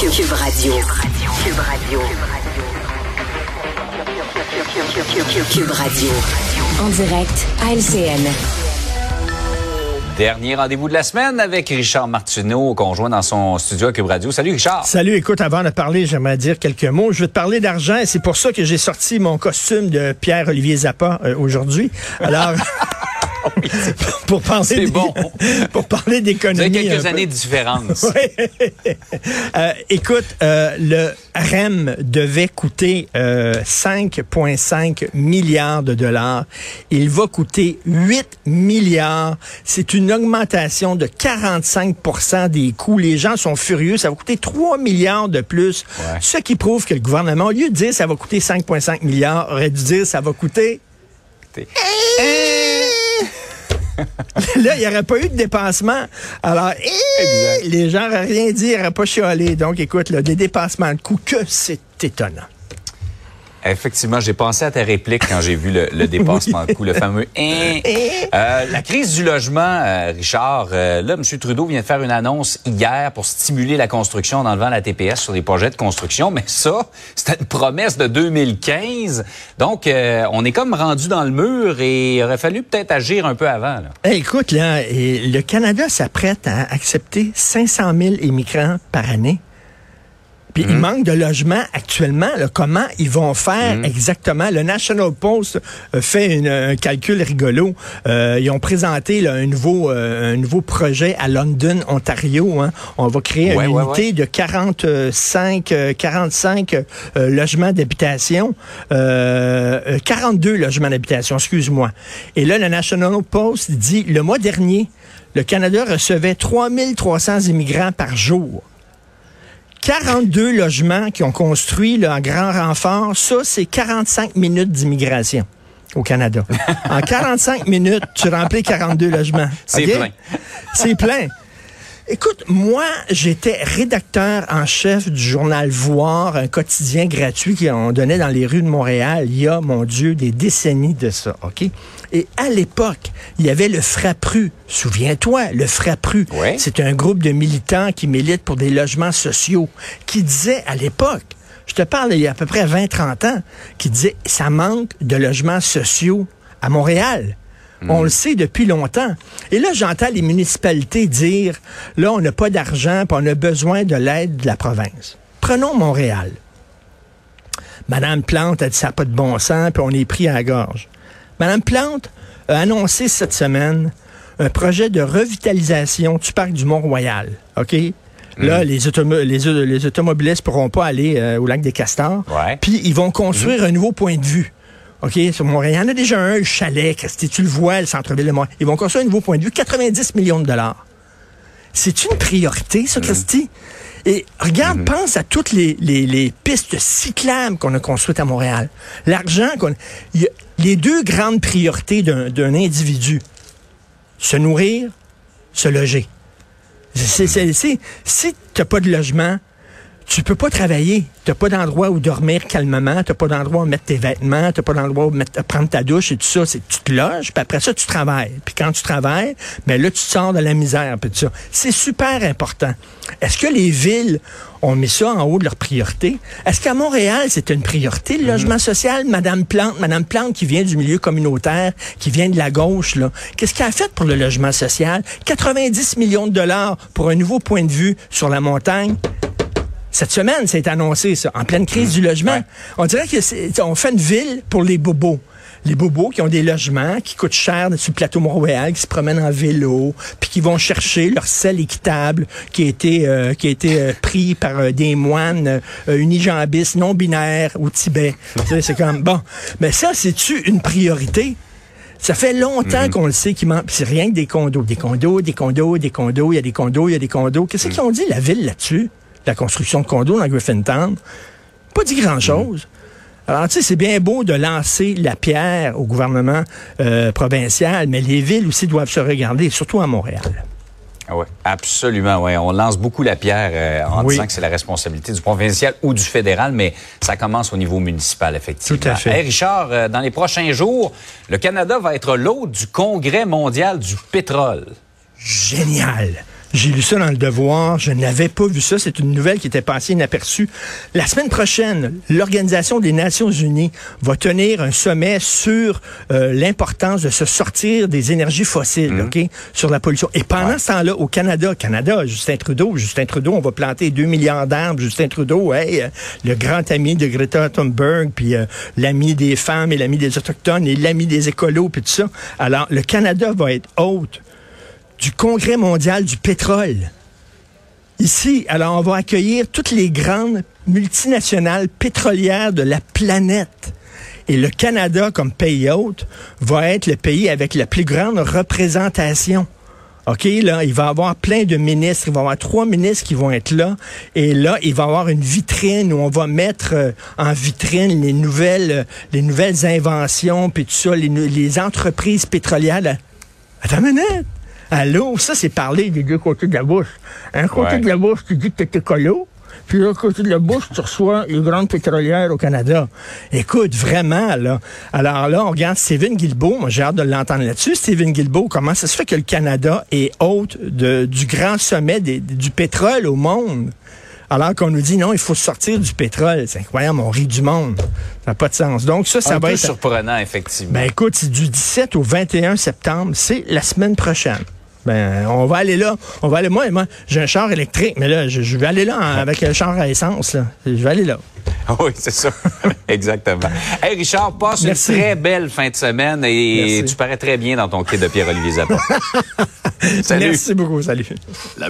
Cube Radio. Cube Radio. Cube Radio. En direct à LCN. Dernier rendez-vous de la semaine avec Richard Martineau, conjoint dans son studio à Cube Radio. Salut Richard. Salut, écoute, avant de parler, j'aimerais dire quelques mots. Je veux te parler d'argent et c'est pour ça que j'ai sorti mon costume de Pierre-Olivier Zappa euh, aujourd'hui. Alors... pour parler bon. pour parler d'économie. quelques années de différence. euh, écoute, euh, le REM devait coûter 5,5 euh, milliards de dollars. Il va coûter 8 milliards. C'est une augmentation de 45% des coûts. Les gens sont furieux. Ça va coûter 3 milliards de plus. Ouais. Ce qui prouve que le gouvernement, au lieu de dire ça va coûter 5,5 milliards, aurait dû dire ça va coûter... là, il n'y aurait pas eu de dépassement. Alors, les gens n'auraient rien dit, ils n'auraient pas chialé. Donc, écoute, là, des dépassements de coûts, que c'est étonnant. Effectivement, j'ai pensé à ta réplique quand j'ai vu le, dépassement de coût, le fameux hein. euh, La crise du logement, euh, Richard, euh, là, M. Trudeau vient de faire une annonce hier pour stimuler la construction en enlevant la TPS sur les projets de construction, mais ça, c'était une promesse de 2015. Donc, on est comme rendu dans le mur et il aurait fallu peut-être agir un peu avant. écoute, là, le Canada s'apprête à accepter 500 000 immigrants par année. Puis il mhm. manque de logements actuellement. comment ils vont faire mhm. exactement? Le National Post euh, fait un calcul rigolo. Euh, ils ont présenté un, nouveau, euh, un nouveau projet à London, Ontario. Hein. On va créer une unité de 45, 45 logements d'habitation. 42 logements d'habitation, excuse-moi. Et là, le National Post dit, le mois dernier, le Canada recevait 3300 immigrants par jour. 42 logements qui ont construit là, en grand renfort, ça, c'est 45 minutes d'immigration au Canada. en 45 minutes, tu remplis 42 logements. C'est plein. C'est plein. Écoute, moi, j'étais rédacteur en chef du journal Voir, un quotidien gratuit qu'on donnait dans les rues de Montréal il y a, mon Dieu, des décennies de ça, OK? Et à l'époque, il y avait le Frappru. Souviens-toi, le Frappru. C'est un groupe de militants qui militent pour des logements sociaux, qui disait à l'époque, je te parle il y a à peu près 20-30 ans, qui disait, ça manque de logements sociaux à Montréal. On le sait depuis longtemps. Et là, j'entends les municipalités dire, là, on n'a pas d'argent, puis on a besoin de l'aide de la province. Prenons Montréal. Madame Plante a dit ça n'a pas de bon sens, puis on est pris à la gorge. Madame Plante a annoncé cette semaine un projet de revitalisation du parc du Mont-Royal. OK? Là, mm. les, les, les, automobilistes pourront pas aller euh, au lac des Castors. Puis ils vont construire mm. un nouveau point de vue. OK, sur Montréal. Il y en a déjà un, chalet, Christy, tu le vois, le centre-ville de Montréal. Ils vont construire un nouveau point de vue, 90 millions de dollars. C'est une priorité, ça, mm. Christy? Et regarde, pense à toutes les, les pistes cyclables qu'on a construites à Montréal. L'argent qu'on les deux grandes priorités d'un individu, se nourrir, se loger. si tu n'as pas de logement, tu peux pas travailler. Tu n'as pas d'endroit où dormir calmement, tu n'as pas d'endroit où mettre tes vêtements, tu n'as pas d'endroit où mettre, prendre ta douche et tout ça. C'est tu te loges, puis après ça, tu travailles. Puis quand tu travailles, ben là, tu sors de la misère, puis tout ça. C'est super important. Est-ce que les villes ont mis ça en haut de leur priorité? Est-ce qu'à Montréal, c'est une priorité, le logement mm-hmm. social? Madame Plante, Madame Plante qui vient du milieu communautaire, qui vient de la gauche, là. Qu'est-ce qu'elle a fait pour le logement social? 90 millions de dollars pour un nouveau point de vue sur la montagne. Cette semaine, c'est annoncé, ça, en pleine crise du logement. On dirait qu'on fait une ville pour les bobos les bobos qui ont des logements qui coûtent cher sur le plateau Montréal, qui se promènent en vélo, puis qui vont chercher leur sel équitable qui a été, euh, qui a été euh, pris par euh, des moines unijambistes non binaires au Tibet. c'est comme bon, mais ça c'est-tu une priorité? Ça fait longtemps mm-hmm. qu'on le sait qu'il manque. C'est rien que des condos. Des condos, des condos, des condos, il y a des condos, il y a des condos. Qu'est-ce qu'ils ont dit, la ville, là-dessus? La construction de condos dans Griffintown. Pas dit grand-chose. Alors, tu sais, c'est bien beau de lancer la pierre au gouvernement euh, provincial, mais les villes aussi doivent se regarder, surtout à Montréal. Ah oui, absolument. Ouais. On lance beaucoup la pierre euh, en disant que c'est la responsabilité du provincial ou du fédéral, mais ça commence au niveau municipal, effectivement. Tout à fait. Richard, euh, dans les prochains jours, le Canada va être l'hôte du Congrès mondial du pétrole. Génial. J'ai lu ça dans le Devoir. Je n'avais pas vu ça. C'est une nouvelle qui était passée inaperçue. La semaine prochaine, l'Organisation des Nations Unies va tenir un sommet sur euh, l'importance de se sortir des énergies fossiles, Mhm. OK, sur la pollution. Et pendant ce temps-là, au Canada, Canada, Justin Trudeau, Justin Trudeau, on va planter 2 milliards d'arbres. Justin Trudeau, hey, euh, le grand ami de Greta Thunberg, puis euh, l'ami des femmes et l'ami des autochtones et l'ami des écolos, puis tout ça. Alors, le Canada va être hôte du Congrès mondial du pétrole. Ici, alors on va accueillir toutes les grandes multinationales pétrolières de la planète. Et le Canada, comme pays hôte, va être le pays avec la plus grande représentation. OK, là, il va y avoir plein de ministres. Il va y avoir trois ministres qui vont être là. Et là, il va y avoir une vitrine où on va mettre euh, en vitrine les nouvelles, euh, les nouvelles inventions, puis tout ça, les, les entreprises pétrolières. Attends une minute. Allô, ça, c'est parler des deux côtés de la bouche. Un côté Ouais. de la bouche, tu dis que t'es écolo. Puis l'autre côté de la bouche, tu reçois les grandes pétrolières au Canada. Écoute, vraiment, là. Alors là, on regarde Steven Guilbeault. Moi, j'ai hâte de l'entendre là-dessus. Steven Guilbeault, comment ça se fait que le Canada est hôte de- du grand sommet des- du pétrole au monde? Alors qu'on nous dit non, il faut sortir du pétrole. C'est incroyable, on rit du monde. Ça n'a pas de sens. Donc ça, ça un va peu être... surprenant, effectivement. Ben écoute, c'est du 17 au 21 septembre. C'est la semaine prochaine. Ben, on va aller là. On va aller. Moi, moi j'ai un char électrique, mais là, je, je vais aller là en- avec un char à essence. Là. Je vais aller là. Oui, c'est ça. Exactement. Hey, Richard, passe Merci. une très belle fin de semaine et Merci. tu parais très bien dans ton kit de Pierre-Olivier Zappa. Salut. Merci beaucoup. Salut. La.